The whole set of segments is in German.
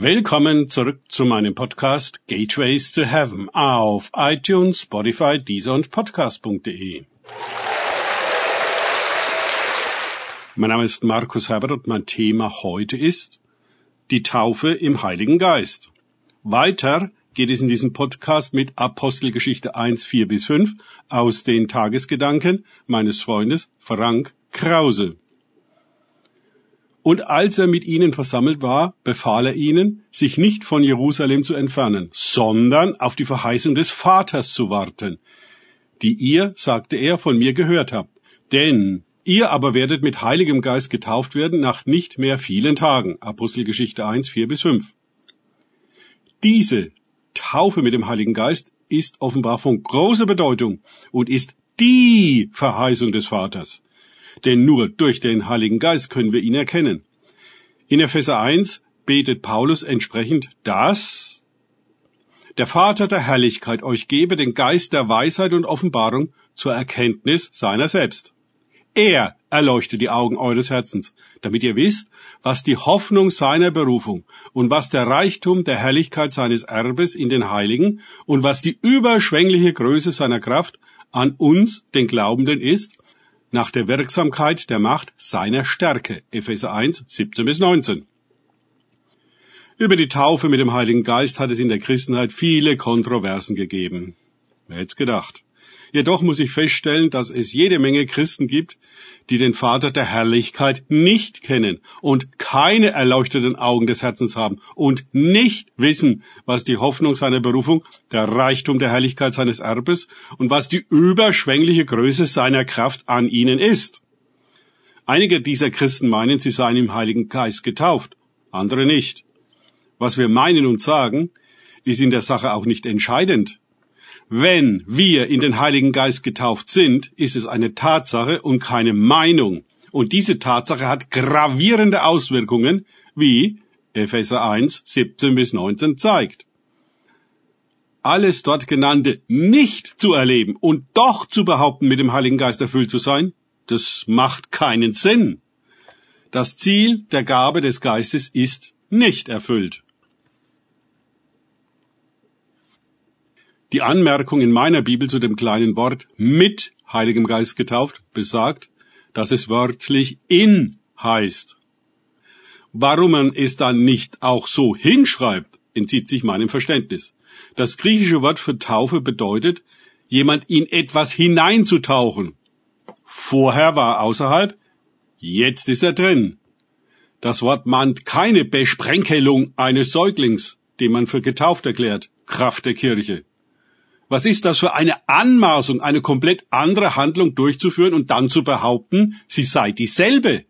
Willkommen zurück zu meinem Podcast Gateways to Heaven auf iTunes, Spotify, Deezer und Podcast.de. Mein Name ist Markus Herbert und mein Thema heute ist die Taufe im Heiligen Geist. Weiter geht es in diesem Podcast mit Apostelgeschichte 1, 4 bis 5 aus den Tagesgedanken meines Freundes Frank Krause. Und als er mit ihnen versammelt war, befahl er ihnen, sich nicht von Jerusalem zu entfernen, sondern auf die Verheißung des Vaters zu warten, die ihr, sagte er, von mir gehört habt. Denn ihr aber werdet mit Heiligem Geist getauft werden nach nicht mehr vielen Tagen. Apostelgeschichte 1, 4 bis 5. Diese Taufe mit dem Heiligen Geist ist offenbar von großer Bedeutung und ist die Verheißung des Vaters denn nur durch den Heiligen Geist können wir ihn erkennen. In Epheser 1 betet Paulus entsprechend, dass der Vater der Herrlichkeit euch gebe den Geist der Weisheit und Offenbarung zur Erkenntnis seiner selbst. Er erleuchte die Augen eures Herzens, damit ihr wisst, was die Hoffnung seiner Berufung und was der Reichtum der Herrlichkeit seines Erbes in den Heiligen und was die überschwängliche Größe seiner Kraft an uns, den Glaubenden, ist, nach der Wirksamkeit der Macht seiner Stärke. Epheser 1, 17 bis 19. Über die Taufe mit dem Heiligen Geist hat es in der Christenheit viele Kontroversen gegeben. Wer hätte gedacht? Jedoch muss ich feststellen, dass es jede Menge Christen gibt, die den Vater der Herrlichkeit nicht kennen und keine erleuchteten Augen des Herzens haben und nicht wissen, was die Hoffnung seiner Berufung, der Reichtum der Herrlichkeit seines Erbes und was die überschwängliche Größe seiner Kraft an ihnen ist. Einige dieser Christen meinen, sie seien im Heiligen Geist getauft, andere nicht. Was wir meinen und sagen, ist in der Sache auch nicht entscheidend. Wenn wir in den Heiligen Geist getauft sind, ist es eine Tatsache und keine Meinung. Und diese Tatsache hat gravierende Auswirkungen, wie Epheser 1, 17 bis 19 zeigt. Alles dort genannte nicht zu erleben und doch zu behaupten, mit dem Heiligen Geist erfüllt zu sein, das macht keinen Sinn. Das Ziel der Gabe des Geistes ist nicht erfüllt. Die Anmerkung in meiner Bibel zu dem kleinen Wort mit Heiligem Geist getauft besagt, dass es wörtlich in heißt. Warum man es dann nicht auch so hinschreibt, entzieht sich meinem Verständnis. Das griechische Wort für Taufe bedeutet, jemand in etwas hineinzutauchen. Vorher war er außerhalb, jetzt ist er drin. Das Wort mahnt keine Besprenkelung eines Säuglings, den man für getauft erklärt, Kraft der Kirche. Was ist das für eine Anmaßung, eine komplett andere Handlung durchzuführen und dann zu behaupten, sie sei dieselbe?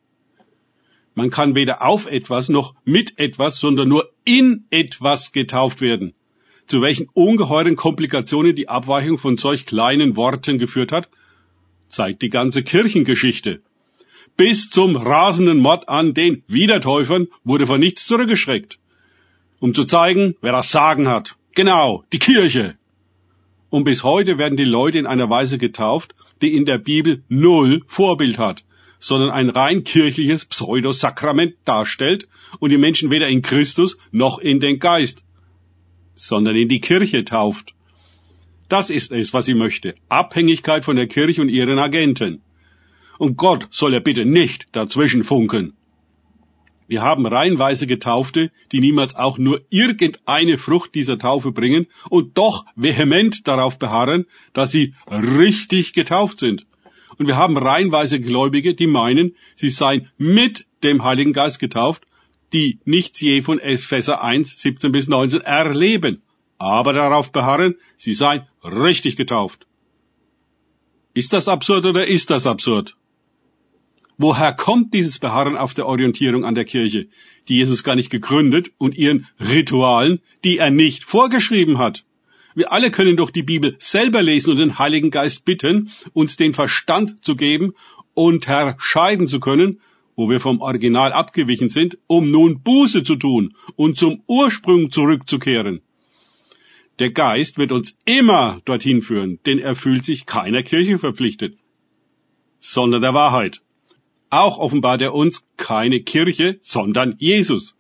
Man kann weder auf etwas noch mit etwas, sondern nur in etwas getauft werden. Zu welchen ungeheuren Komplikationen die Abweichung von solch kleinen Worten geführt hat, zeigt die ganze Kirchengeschichte. Bis zum rasenden Mord an den Wiedertäufern wurde von nichts zurückgeschreckt. Um zu zeigen, wer das Sagen hat. Genau, die Kirche. Und bis heute werden die Leute in einer Weise getauft, die in der Bibel null Vorbild hat, sondern ein rein kirchliches Pseudosakrament darstellt und die Menschen weder in Christus noch in den Geist, sondern in die Kirche tauft. Das ist es, was sie möchte. Abhängigkeit von der Kirche und ihren Agenten. Und Gott soll er bitte nicht dazwischen funken. Wir haben reihenweise Getaufte, die niemals auch nur irgendeine Frucht dieser Taufe bringen und doch vehement darauf beharren, dass sie richtig getauft sind. Und wir haben reihenweise Gläubige, die meinen, sie seien mit dem Heiligen Geist getauft, die nichts je von Epheser 1, 17 bis 19 erleben, aber darauf beharren, sie seien richtig getauft. Ist das absurd oder ist das absurd? Woher kommt dieses Beharren auf der Orientierung an der Kirche, die Jesus gar nicht gegründet und ihren Ritualen, die er nicht vorgeschrieben hat? Wir alle können doch die Bibel selber lesen und den Heiligen Geist bitten, uns den Verstand zu geben, unterscheiden zu können, wo wir vom Original abgewichen sind, um nun Buße zu tun und zum Ursprung zurückzukehren. Der Geist wird uns immer dorthin führen, denn er fühlt sich keiner Kirche verpflichtet, sondern der Wahrheit. Auch offenbart er uns keine Kirche, sondern Jesus.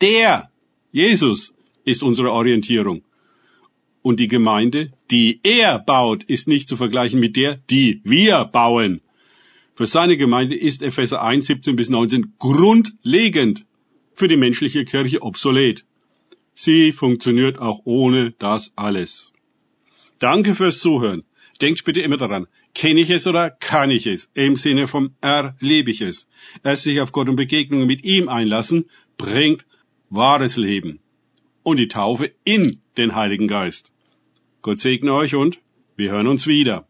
Der Jesus ist unsere Orientierung. Und die Gemeinde, die er baut, ist nicht zu vergleichen mit der, die wir bauen. Für seine Gemeinde ist Epheser 1, 17 bis 19 grundlegend, für die menschliche Kirche obsolet. Sie funktioniert auch ohne das alles. Danke fürs Zuhören. Denkt bitte immer daran, kenne ich es oder kann ich es? Im Sinne vom erlebe ich es. Erst sich auf Gott und Begegnungen mit ihm einlassen, bringt wahres Leben. Und die Taufe in den Heiligen Geist. Gott segne euch und wir hören uns wieder.